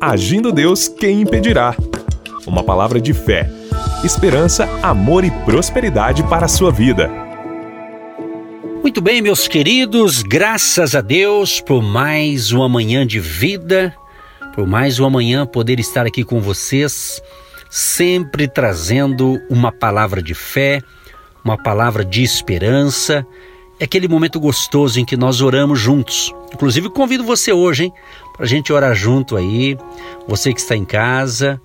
Agindo Deus, quem impedirá? Uma palavra de fé, esperança, amor e prosperidade para a sua vida. Muito bem, meus queridos, graças a Deus por mais uma manhã de vida, por mais uma manhã poder estar aqui com vocês, sempre trazendo uma palavra de fé, uma palavra de esperança. É aquele momento gostoso em que nós oramos juntos. Inclusive, convido você hoje, hein, para a gente orar junto aí. Você que está em casa,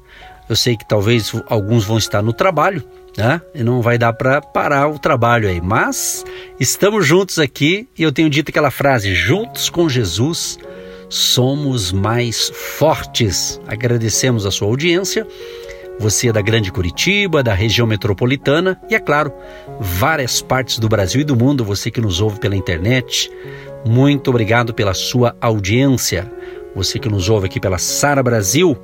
eu sei que talvez alguns vão estar no trabalho, né? E não vai dar para parar o trabalho aí, mas estamos juntos aqui e eu tenho dito aquela frase: juntos com Jesus somos mais fortes. Agradecemos a sua audiência. Você é da Grande Curitiba, da região metropolitana e, é claro, várias partes do Brasil e do mundo, você que nos ouve pela internet. Muito obrigado pela sua audiência. Você que nos ouve aqui pela Sara Brasil,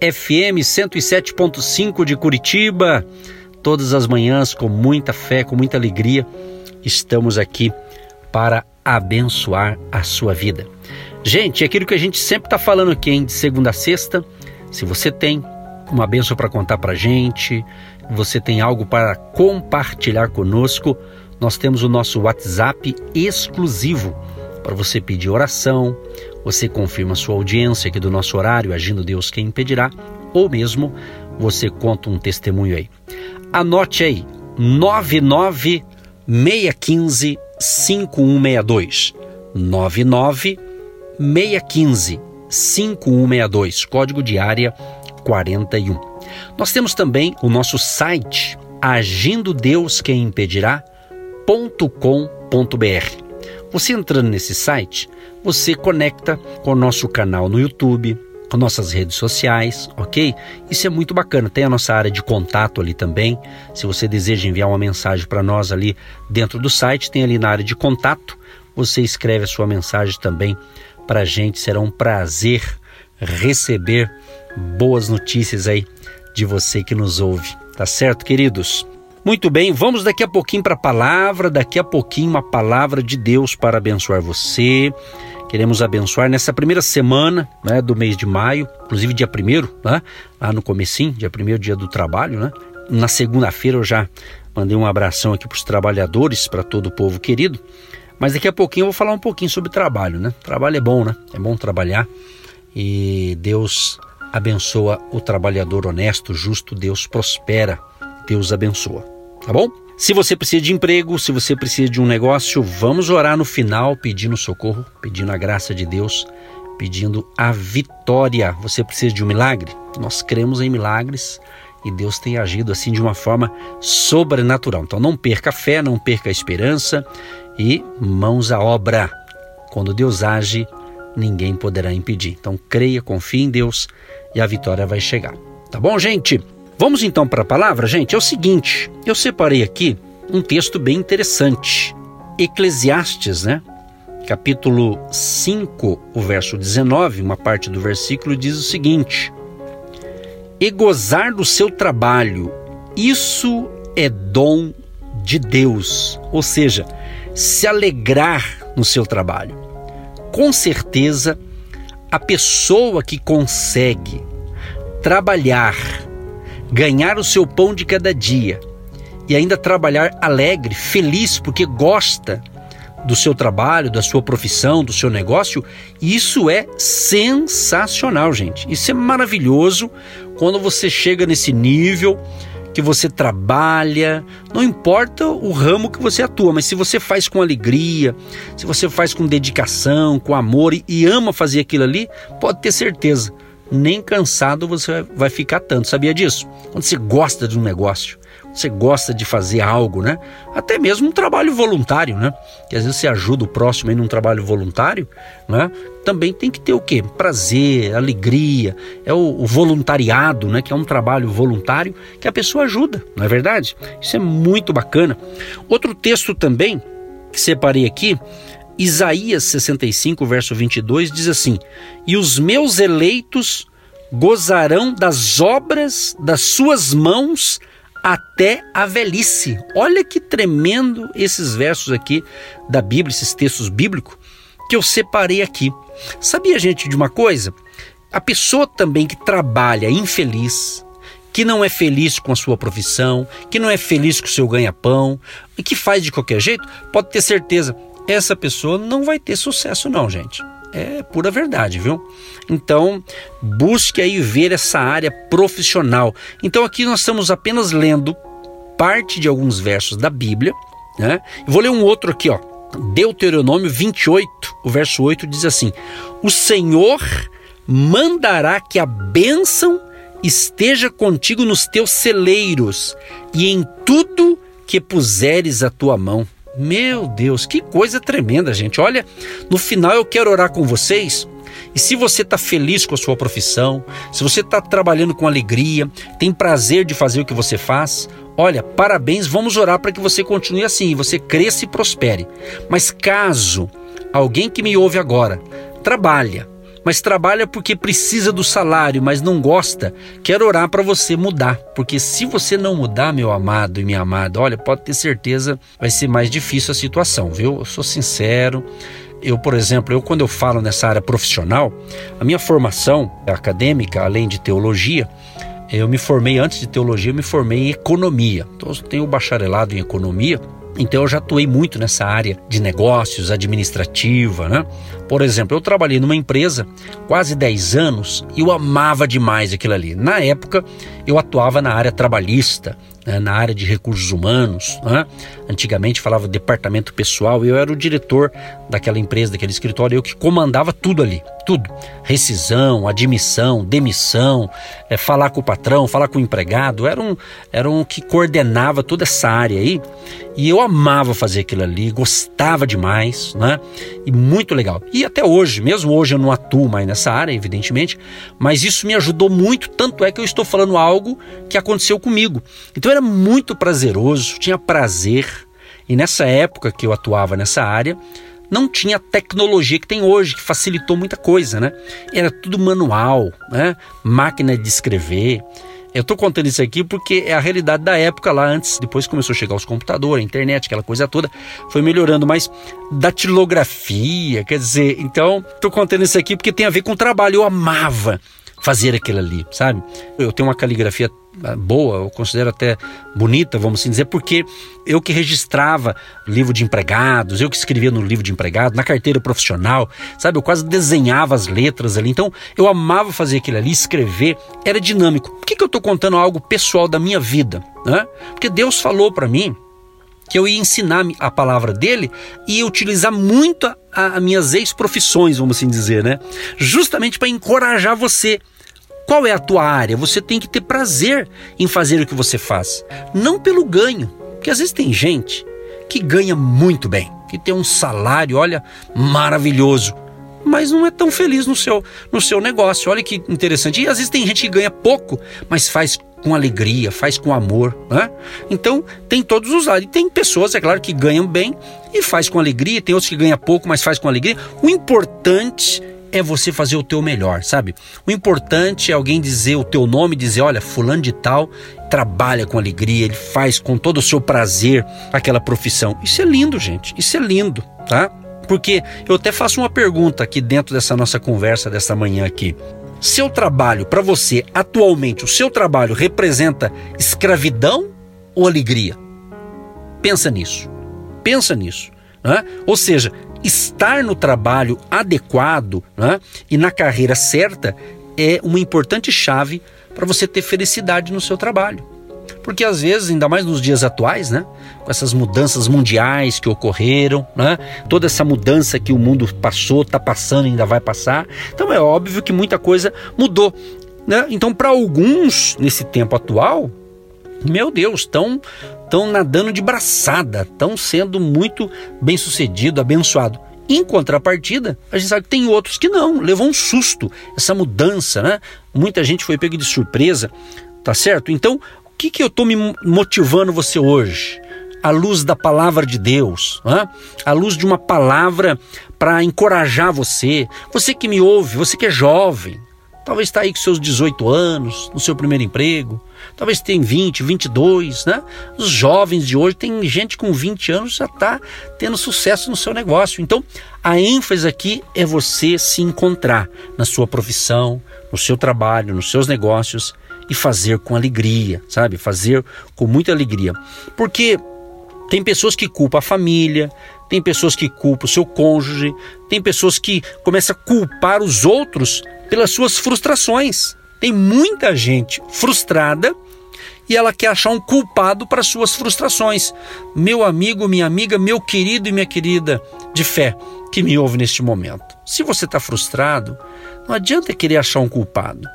FM 107.5 de Curitiba todas as manhãs com muita fé, com muita alegria. Estamos aqui para abençoar a sua vida. Gente, é aquilo que a gente sempre está falando aqui, hein? de segunda a sexta. Se você tem uma benção para contar para gente, você tem algo para compartilhar conosco, nós temos o nosso WhatsApp exclusivo para você pedir oração, você confirma sua audiência aqui do nosso horário, agindo Deus quem impedirá, ou mesmo você conta um testemunho aí. Anote aí, 99615 5162. 99615 5162, código de área 41. Nós temos também o nosso site agindo Deus quem impedirá.com.br. Você entrando nesse site, você conecta com o nosso canal no YouTube, com nossas redes sociais, ok? Isso é muito bacana. Tem a nossa área de contato ali também. Se você deseja enviar uma mensagem para nós ali dentro do site, tem ali na área de contato. Você escreve a sua mensagem também para a gente. Será um prazer receber boas notícias aí de você que nos ouve. Tá certo, queridos? Muito bem, vamos daqui a pouquinho para a palavra, daqui a pouquinho uma palavra de Deus para abençoar você. Queremos abençoar nessa primeira semana né, do mês de maio, inclusive dia primeiro, né, lá no comecinho, dia primeiro dia do trabalho, né? Na segunda-feira eu já mandei um abração aqui para os trabalhadores, para todo o povo querido. Mas daqui a pouquinho eu vou falar um pouquinho sobre trabalho, né? Trabalho é bom, né? É bom trabalhar e Deus abençoa o trabalhador honesto, justo, Deus prospera, Deus abençoa. Tá bom? Se você precisa de emprego, se você precisa de um negócio, vamos orar no final pedindo socorro, pedindo a graça de Deus, pedindo a vitória. Você precisa de um milagre? Nós cremos em milagres e Deus tem agido assim de uma forma sobrenatural. Então não perca a fé, não perca a esperança e mãos à obra. Quando Deus age, ninguém poderá impedir. Então creia, confie em Deus e a vitória vai chegar. Tá bom, gente? Vamos então para a palavra, gente? É o seguinte, eu separei aqui um texto bem interessante. Eclesiastes, né? Capítulo 5, o verso 19, uma parte do versículo diz o seguinte: E gozar do seu trabalho, isso é dom de Deus. Ou seja, se alegrar no seu trabalho. Com certeza, a pessoa que consegue trabalhar ganhar o seu pão de cada dia e ainda trabalhar alegre, feliz, porque gosta do seu trabalho, da sua profissão, do seu negócio, isso é sensacional, gente. Isso é maravilhoso quando você chega nesse nível que você trabalha, não importa o ramo que você atua, mas se você faz com alegria, se você faz com dedicação, com amor e, e ama fazer aquilo ali, pode ter certeza nem cansado você vai ficar tanto. Sabia disso? Quando você gosta de um negócio, você gosta de fazer algo, né? Até mesmo um trabalho voluntário, né? Que às vezes você ajuda o próximo aí num trabalho voluntário, né? Também tem que ter o quê? Prazer, alegria, é o, o voluntariado, né? Que é um trabalho voluntário que a pessoa ajuda, não é verdade? Isso é muito bacana. Outro texto também que separei aqui Isaías 65, verso 22 diz assim: E os meus eleitos gozarão das obras das suas mãos até a velhice. Olha que tremendo esses versos aqui da Bíblia, esses textos bíblicos que eu separei aqui. Sabia, gente, de uma coisa? a pessoa também que trabalha infeliz, que não é feliz com a sua profissão, que não é feliz com o seu ganha-pão e que faz de qualquer jeito, pode ter certeza, essa pessoa não vai ter sucesso não, gente. É pura verdade, viu? Então, busque aí ver essa área profissional. Então, aqui nós estamos apenas lendo parte de alguns versos da Bíblia, né? Vou ler um outro aqui, ó. Deuteronômio 28, o verso 8 diz assim: O Senhor mandará que a bênção esteja contigo nos teus celeiros e em tudo que puseres a tua mão. Meu Deus, que coisa tremenda, gente. Olha, no final eu quero orar com vocês. E se você está feliz com a sua profissão, se você está trabalhando com alegria, tem prazer de fazer o que você faz, olha, parabéns, vamos orar para que você continue assim, você cresça e prospere. Mas caso alguém que me ouve agora trabalha, mas trabalha porque precisa do salário, mas não gosta, quero orar para você mudar, porque se você não mudar, meu amado e minha amada, olha, pode ter certeza vai ser mais difícil a situação, viu? Eu sou sincero. Eu, por exemplo, eu quando eu falo nessa área profissional, a minha formação acadêmica, além de teologia, eu me formei antes de teologia, eu me formei em economia. Então, eu tenho bacharelado em economia então eu já atuei muito nessa área de negócios, administrativa, né? Por exemplo, eu trabalhei numa empresa quase 10 anos e eu amava demais aquilo ali. Na época, eu atuava na área trabalhista, né, na área de recursos humanos. Né? Antigamente falava departamento pessoal, eu era o diretor daquela empresa, daquele escritório, eu que comandava tudo ali, tudo. Rescisão, admissão, demissão, é, falar com o patrão, falar com o empregado, era um, era um que coordenava toda essa área aí. E eu amava fazer aquilo ali, gostava demais, né? E muito legal. E até hoje, mesmo hoje eu não atuo mais nessa área, evidentemente, mas isso me ajudou muito, tanto é que eu estou falando algo que aconteceu comigo. Então era muito prazeroso, tinha prazer. E nessa época que eu atuava nessa área, não tinha a tecnologia que tem hoje, que facilitou muita coisa, né? Era tudo manual, né? Máquina de escrever. Eu estou contando isso aqui porque é a realidade da época lá antes, depois começou a chegar os computadores, a internet, aquela coisa toda, foi melhorando, mas datilografia, quer dizer, então estou contando isso aqui porque tem a ver com o trabalho, eu amava fazer aquilo ali, sabe? Eu tenho uma caligrafia boa, eu considero até bonita, vamos assim dizer, porque eu que registrava livro de empregados, eu que escrevia no livro de empregado, na carteira profissional, sabe? Eu quase desenhava as letras ali. Então, eu amava fazer aquilo ali, escrever, era dinâmico. Por que, que eu estou contando algo pessoal da minha vida? Né? Porque Deus falou para mim que eu ia ensinar a palavra dele e utilizar muito as minhas ex-profissões, vamos assim dizer, né? Justamente para encorajar você. Qual é a tua área? Você tem que ter prazer em fazer o que você faz, não pelo ganho, porque às vezes tem gente que ganha muito bem, que tem um salário, olha, maravilhoso, mas não é tão feliz no seu, no seu negócio. Olha que interessante. E às vezes tem gente que ganha pouco, mas faz com alegria, faz com amor. Né? Então, tem todos os lados. E tem pessoas, é claro, que ganham bem e faz com alegria, tem outros que ganham pouco, mas faz com alegria. O importante é você fazer o teu melhor, sabe? O importante é alguém dizer o teu nome, dizer, olha, fulano de tal trabalha com alegria, ele faz com todo o seu prazer aquela profissão. Isso é lindo, gente. Isso é lindo, tá? Porque eu até faço uma pergunta aqui dentro dessa nossa conversa dessa manhã aqui. Seu trabalho, para você, atualmente, o seu trabalho representa escravidão ou alegria? Pensa nisso. Pensa nisso. Né? Ou seja, estar no trabalho adequado né? e na carreira certa é uma importante chave para você ter felicidade no seu trabalho. Porque às vezes, ainda mais nos dias atuais, né? Com essas mudanças mundiais que ocorreram, né? Toda essa mudança que o mundo passou, está passando, ainda vai passar. Então é óbvio que muita coisa mudou, né? Então, para alguns nesse tempo atual, meu Deus, estão estão nadando de braçada, estão sendo muito bem sucedido, abençoado. Em contrapartida, a gente sabe que tem outros que não, levou um susto, essa mudança, né? Muita gente foi pego de surpresa, tá certo? Então, que, que eu estou me motivando você hoje? À luz da palavra de Deus, né? à luz de uma palavra para encorajar você. Você que me ouve, você que é jovem, talvez está aí com seus 18 anos, no seu primeiro emprego, talvez tem 20, 22, né? Os jovens de hoje, tem gente com 20 anos já está tendo sucesso no seu negócio. Então, a ênfase aqui é você se encontrar na sua profissão, no seu trabalho, nos seus negócios e fazer com alegria, sabe? Fazer com muita alegria. Porque tem pessoas que culpam a família, tem pessoas que culpam o seu cônjuge, tem pessoas que começam a culpar os outros pelas suas frustrações. Tem muita gente frustrada e ela quer achar um culpado para suas frustrações. Meu amigo, minha amiga, meu querido e minha querida de fé que me ouve neste momento. Se você está frustrado, não adianta querer achar um culpado.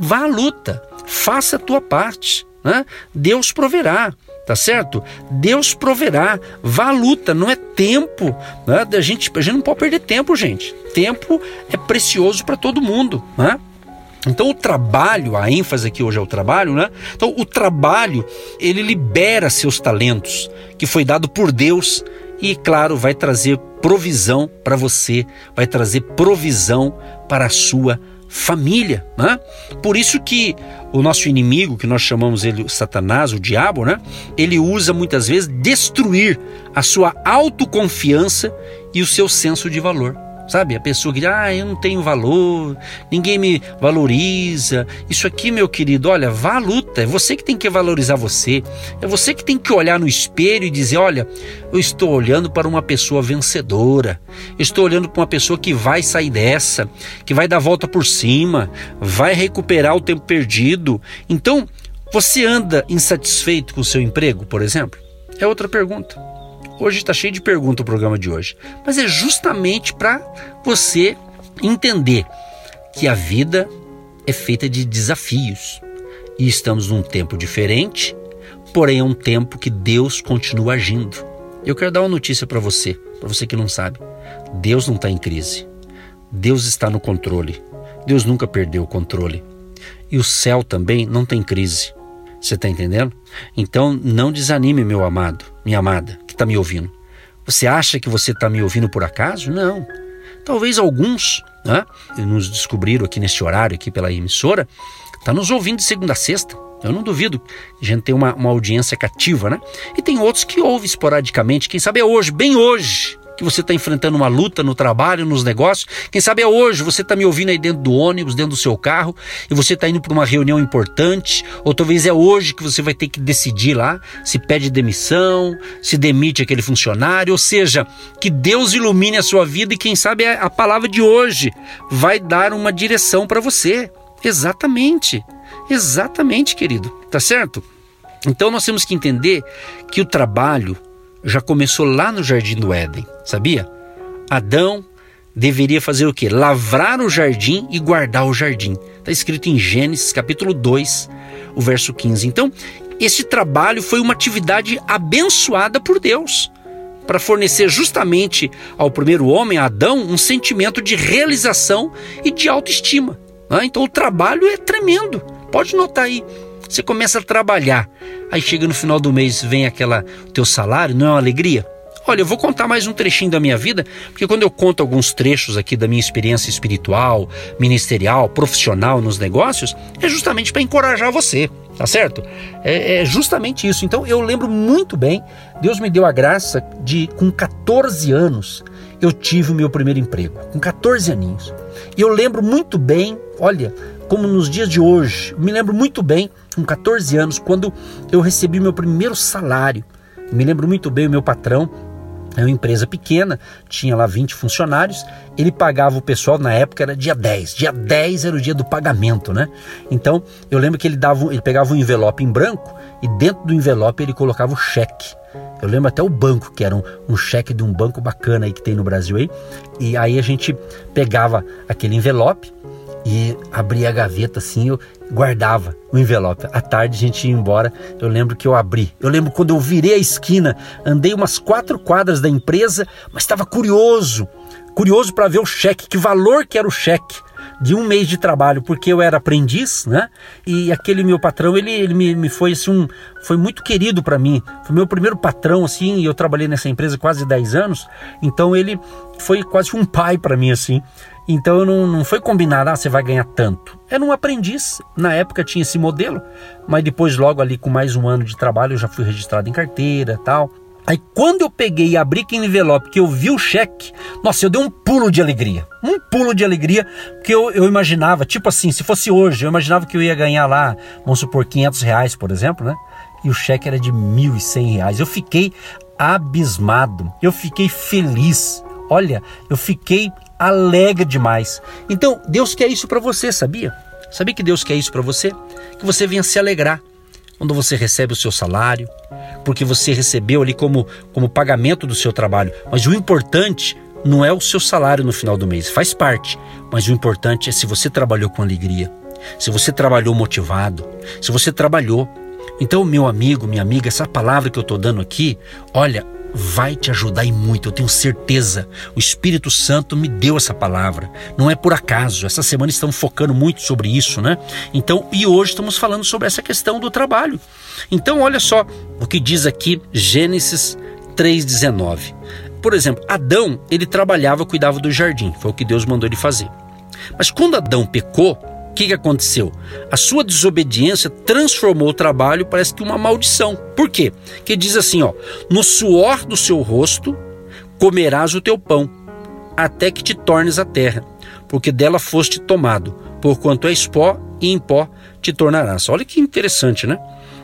Vá à luta, faça a tua parte. Né? Deus proverá tá certo? Deus proverá, vá à luta, não é tempo, né? a, gente, a gente não pode perder tempo, gente. Tempo é precioso para todo mundo, né? Então o trabalho, a ênfase aqui hoje é o trabalho, né? Então o trabalho, ele libera seus talentos, que foi dado por Deus e, claro, vai trazer provisão para você, vai trazer provisão para a sua família, né? Por isso que o nosso inimigo, que nós chamamos ele Satanás, o diabo, né? Ele usa muitas vezes destruir a sua autoconfiança e o seu senso de valor. Sabe, a pessoa que diz, ah, eu não tenho valor, ninguém me valoriza. Isso aqui, meu querido, olha, vá à luta. É você que tem que valorizar você. É você que tem que olhar no espelho e dizer: olha, eu estou olhando para uma pessoa vencedora. Eu estou olhando para uma pessoa que vai sair dessa, que vai dar volta por cima, vai recuperar o tempo perdido. Então, você anda insatisfeito com o seu emprego, por exemplo? É outra pergunta. Hoje está cheio de perguntas o programa de hoje, mas é justamente para você entender que a vida é feita de desafios e estamos num tempo diferente, porém é um tempo que Deus continua agindo. Eu quero dar uma notícia para você, para você que não sabe: Deus não está em crise, Deus está no controle, Deus nunca perdeu o controle e o céu também não tem crise. Você está entendendo? Então não desanime, meu amado, minha amada que está me ouvindo. Você acha que você está me ouvindo por acaso? Não. Talvez alguns, né, nos descobriram aqui nesse horário, aqui pela emissora, está nos ouvindo de segunda a sexta. Eu não duvido. A gente tem uma, uma audiência cativa, né? E tem outros que ouvem esporadicamente. Quem sabe é hoje, bem hoje, que você está enfrentando uma luta no trabalho, nos negócios. Quem sabe é hoje, você está me ouvindo aí dentro do ônibus, dentro do seu carro, e você está indo para uma reunião importante, ou talvez é hoje que você vai ter que decidir lá se pede demissão, se demite aquele funcionário, ou seja, que Deus ilumine a sua vida e quem sabe a palavra de hoje vai dar uma direção para você. Exatamente. Exatamente, querido. Tá certo? Então nós temos que entender que o trabalho já começou lá no jardim do Éden, sabia? Adão deveria fazer o quê? Lavrar o jardim e guardar o jardim. Está escrito em Gênesis capítulo 2, o verso 15. Então, esse trabalho foi uma atividade abençoada por Deus para fornecer justamente ao primeiro homem, Adão, um sentimento de realização e de autoestima. Né? Então o trabalho é tremendo. Pode notar aí. Você começa a trabalhar, aí chega no final do mês, vem aquela teu salário, não é uma alegria? Olha, eu vou contar mais um trechinho da minha vida, porque quando eu conto alguns trechos aqui da minha experiência espiritual, ministerial, profissional nos negócios, é justamente para encorajar você, tá certo? É, é, justamente isso. Então eu lembro muito bem, Deus me deu a graça de, com 14 anos, eu tive o meu primeiro emprego, com 14 aninhos. E eu lembro muito bem, olha, como nos dias de hoje. Me lembro muito bem, com 14 anos, quando eu recebi meu primeiro salário. Me lembro muito bem o meu patrão, é uma empresa pequena, tinha lá 20 funcionários, ele pagava o pessoal, na época era dia 10, dia 10 era o dia do pagamento, né? Então, eu lembro que ele dava, ele pegava um envelope em branco e dentro do envelope ele colocava o cheque. Eu lembro até o banco, que era um, um cheque de um banco bacana aí que tem no Brasil aí, e aí a gente pegava aquele envelope, e abria a gaveta assim, eu guardava o envelope. À tarde a gente ia embora, eu lembro que eu abri. Eu lembro quando eu virei a esquina, andei umas quatro quadras da empresa, mas estava curioso, curioso para ver o cheque, que valor que era o cheque. de um mês de trabalho, porque eu era aprendiz, né? E aquele meu patrão, ele, ele me, me foi assim, um, foi muito querido para mim. Foi meu primeiro patrão, assim, e eu trabalhei nessa empresa quase 10 anos. Então ele foi quase um pai para mim, assim. Então não, não foi combinado, ah, você vai ganhar tanto. Era um aprendiz. Na época tinha esse modelo, mas depois, logo ali com mais um ano de trabalho, eu já fui registrado em carteira tal. Aí quando eu peguei e abri aquele envelope, que eu vi o cheque, nossa, eu dei um pulo de alegria. Um pulo de alegria, porque eu, eu imaginava, tipo assim, se fosse hoje, eu imaginava que eu ia ganhar lá, vamos supor, 500 reais, por exemplo, né? E o cheque era de 1.100 reais. Eu fiquei abismado, eu fiquei feliz. Olha, eu fiquei alegre demais. Então, Deus quer isso para você, sabia? Sabia que Deus quer isso para você? Que você venha se alegrar quando você recebe o seu salário, porque você recebeu ali como, como pagamento do seu trabalho. Mas o importante não é o seu salário no final do mês, faz parte. Mas o importante é se você trabalhou com alegria, se você trabalhou motivado, se você trabalhou. Então, meu amigo, minha amiga, essa palavra que eu estou dando aqui, olha, vai te ajudar e muito, eu tenho certeza. O Espírito Santo me deu essa palavra. Não é por acaso. Essa semana estamos focando muito sobre isso, né? Então, e hoje estamos falando sobre essa questão do trabalho. Então, olha só o que diz aqui Gênesis 3:19. Por exemplo, Adão, ele trabalhava, cuidava do jardim, foi o que Deus mandou ele fazer. Mas quando Adão pecou, que, que aconteceu? A sua desobediência transformou o trabalho, parece que uma maldição. Por quê? Que diz assim, ó: "No suor do seu rosto comerás o teu pão, até que te tornes a terra, porque dela foste tomado, porquanto és pó e em pó te tornarás." Olha que interessante, né?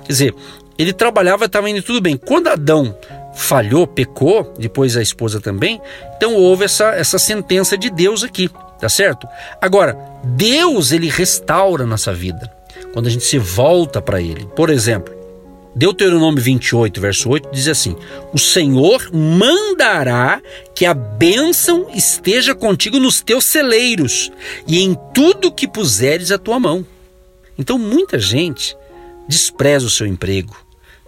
Quer dizer, ele trabalhava, estava indo tudo bem. Quando Adão falhou, pecou, depois a esposa também, então houve essa, essa sentença de Deus aqui. Tá certo? Agora, Deus ele restaura a nossa vida. Quando a gente se volta para ele. Por exemplo, Deuteronômio 28, verso 8 diz assim: O Senhor mandará que a bênção esteja contigo nos teus celeiros e em tudo que puseres a tua mão. Então, muita gente despreza o seu emprego,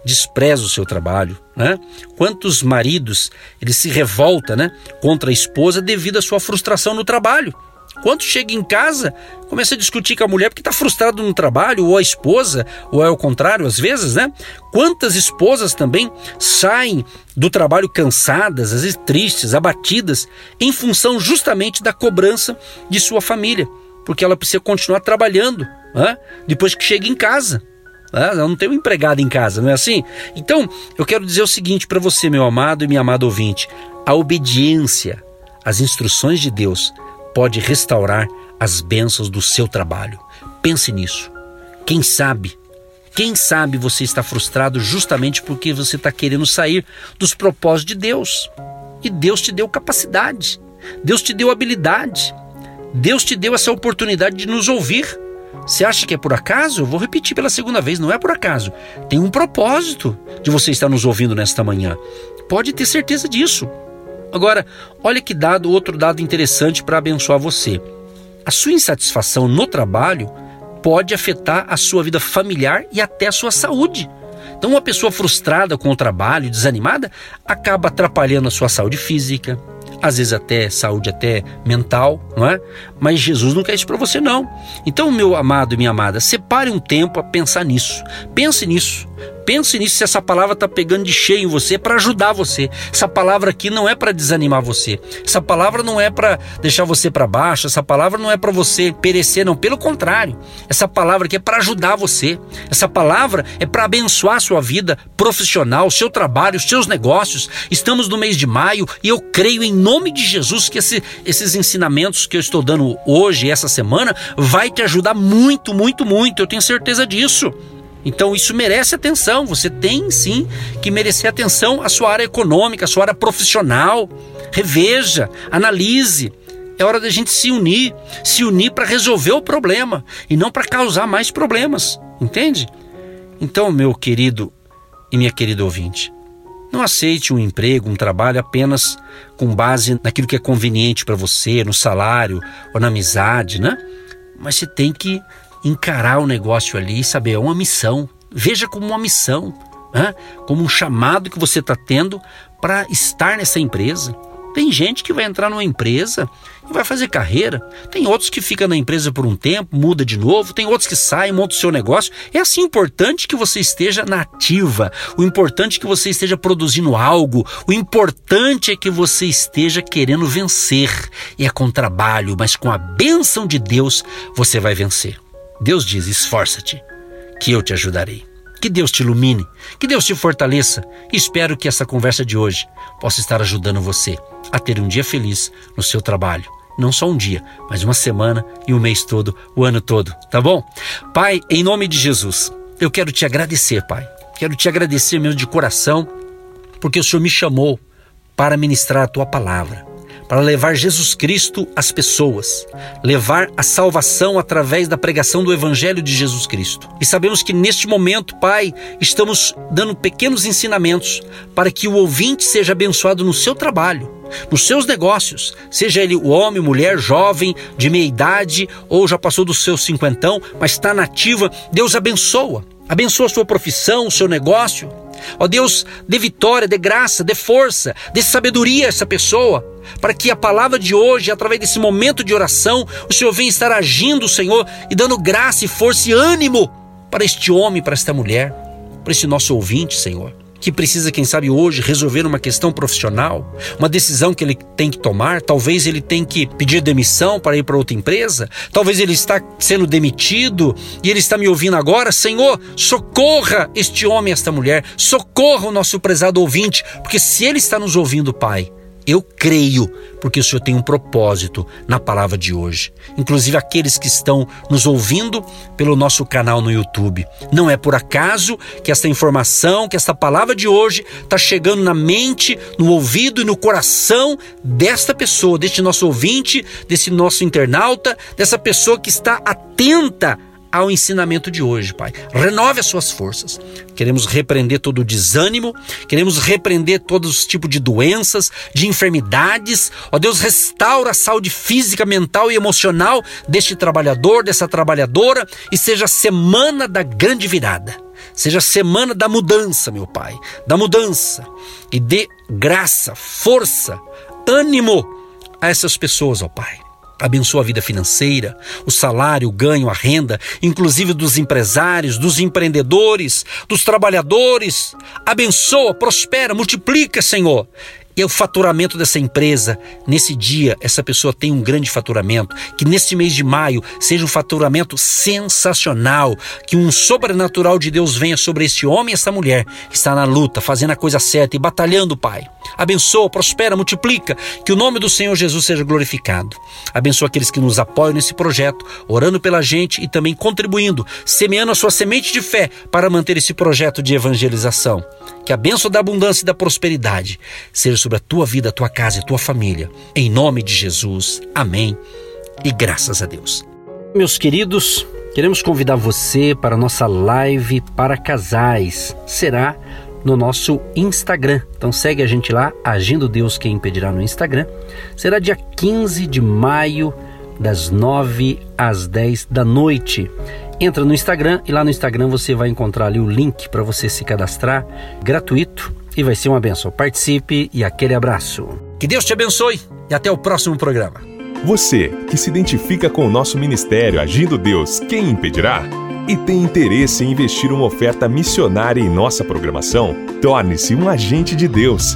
despreza o seu trabalho, né? Quantos maridos ele se revolta, né, contra a esposa devido à sua frustração no trabalho? Quando chega em casa, começa a discutir com a mulher porque está frustrado no trabalho, ou a esposa, ou é o contrário, às vezes, né? Quantas esposas também saem do trabalho cansadas, às vezes tristes, abatidas, em função justamente da cobrança de sua família, porque ela precisa continuar trabalhando, né? depois que chega em casa. Né? Ela não tem um empregado em casa, não é assim? Então, eu quero dizer o seguinte para você, meu amado e minha amada ouvinte: a obediência às instruções de Deus pode restaurar as bênçãos do seu trabalho. Pense nisso. Quem sabe, quem sabe você está frustrado justamente porque você está querendo sair dos propósitos de Deus. E Deus te deu capacidade, Deus te deu habilidade, Deus te deu essa oportunidade de nos ouvir. Você acha que é por acaso? Vou repetir pela segunda vez, não é por acaso. Tem um propósito de você estar nos ouvindo nesta manhã. Pode ter certeza disso. Agora, olha que dado, outro dado interessante para abençoar você. A sua insatisfação no trabalho pode afetar a sua vida familiar e até a sua saúde. Então, uma pessoa frustrada com o trabalho, desanimada, acaba atrapalhando a sua saúde física, às vezes até saúde até mental, não é? Mas Jesus não quer isso para você não. Então, meu amado e minha amada, separe um tempo a pensar nisso. Pense nisso. Pense nisso se essa palavra está pegando de cheio em você para ajudar você. Essa palavra aqui não é para desanimar você. Essa palavra não é para deixar você para baixo. Essa palavra não é para você perecer, não. Pelo contrário, essa palavra aqui é para ajudar você. Essa palavra é para abençoar a sua vida profissional, seu trabalho, os seus negócios. Estamos no mês de maio e eu creio em nome de Jesus que esse, esses ensinamentos que eu estou dando hoje, essa semana, vai te ajudar muito, muito, muito. Eu tenho certeza disso. Então isso merece atenção. Você tem sim que merecer atenção à sua área econômica, à sua área profissional. Reveja, analise. É hora da gente se unir, se unir para resolver o problema e não para causar mais problemas, entende? Então, meu querido e minha querida ouvinte, não aceite um emprego, um trabalho apenas com base naquilo que é conveniente para você, no salário ou na amizade, né? Mas você tem que encarar o negócio ali e saber, é uma missão. Veja como uma missão, né? como um chamado que você está tendo para estar nessa empresa. Tem gente que vai entrar numa empresa e vai fazer carreira. Tem outros que ficam na empresa por um tempo, muda de novo. Tem outros que saem, montam o seu negócio. É assim importante que você esteja na ativa. O importante é que você esteja produzindo algo. O importante é que você esteja querendo vencer. E é com trabalho, mas com a bênção de Deus você vai vencer. Deus diz: esforça-te, que eu te ajudarei. Que Deus te ilumine, que Deus te fortaleça. Espero que essa conversa de hoje possa estar ajudando você a ter um dia feliz no seu trabalho. Não só um dia, mas uma semana e um mês todo, o ano todo, tá bom? Pai, em nome de Jesus, eu quero te agradecer, Pai. Quero te agradecer mesmo de coração, porque o Senhor me chamou para ministrar a tua palavra para levar Jesus Cristo às pessoas, levar a salvação através da pregação do Evangelho de Jesus Cristo. E sabemos que neste momento, Pai, estamos dando pequenos ensinamentos para que o ouvinte seja abençoado no seu trabalho, nos seus negócios, seja ele o homem, mulher, jovem, de meia idade ou já passou do seu cinquentão, mas está nativa, Deus abençoa. Abençoa a sua profissão, o seu negócio. Ó Deus, dê vitória, dê graça, dê força, dê sabedoria a essa pessoa, para que a palavra de hoje, através desse momento de oração, o Senhor venha estar agindo, Senhor, e dando graça e força e ânimo para este homem, para esta mulher, para esse nosso ouvinte, Senhor que precisa, quem sabe, hoje resolver uma questão profissional, uma decisão que ele tem que tomar. Talvez ele tenha que pedir demissão para ir para outra empresa. Talvez ele está sendo demitido e ele está me ouvindo agora. Senhor, socorra este homem, esta mulher. Socorra o nosso prezado ouvinte, porque se ele está nos ouvindo, Pai, eu creio, porque o Senhor tem um propósito na palavra de hoje. Inclusive aqueles que estão nos ouvindo pelo nosso canal no YouTube. Não é por acaso que essa informação, que essa palavra de hoje está chegando na mente, no ouvido e no coração desta pessoa, deste nosso ouvinte, desse nosso internauta, dessa pessoa que está atenta ao ensinamento de hoje, Pai. Renove as suas forças. Queremos repreender todo o desânimo, queremos repreender todos os tipos de doenças, de enfermidades. Ó Deus, restaura a saúde física, mental e emocional deste trabalhador, dessa trabalhadora e seja a semana da grande virada. Seja a semana da mudança, meu Pai, da mudança. E dê graça, força, ânimo a essas pessoas, ó Pai. Abençoa a vida financeira, o salário, o ganho, a renda, inclusive dos empresários, dos empreendedores, dos trabalhadores. Abençoa, prospera, multiplica, Senhor e o faturamento dessa empresa. Nesse dia, essa pessoa tem um grande faturamento. Que nesse mês de maio seja um faturamento sensacional. Que um sobrenatural de Deus venha sobre esse homem e essa mulher que está na luta, fazendo a coisa certa e batalhando, Pai. Abençoa, prospera, multiplica. Que o nome do Senhor Jesus seja glorificado. Abençoa aqueles que nos apoiam nesse projeto, orando pela gente e também contribuindo, semeando a sua semente de fé para manter esse projeto de evangelização. Que a bênção da abundância e da prosperidade seja sobre a tua vida, a tua casa e a tua família. Em nome de Jesus. Amém. E graças a Deus. Meus queridos, queremos convidar você para a nossa live para casais. Será no nosso Instagram. Então segue a gente lá, Agindo Deus Quem Impedirá no Instagram. Será dia 15 de maio, das 9 às 10 da noite. Entra no Instagram e lá no Instagram você vai encontrar ali o link para você se cadastrar gratuito e vai ser uma benção. Participe e aquele abraço. Que Deus te abençoe e até o próximo programa. Você que se identifica com o nosso ministério Agindo Deus, quem impedirá? E tem interesse em investir uma oferta missionária em nossa programação? Torne-se um agente de Deus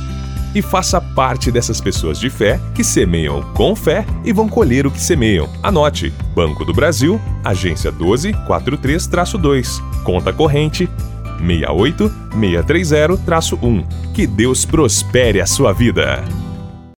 e faça parte dessas pessoas de fé que semeiam com fé e vão colher o que semeiam. Anote: Banco do Brasil, agência 1243-2, conta corrente 68630-1. Que Deus prospere a sua vida.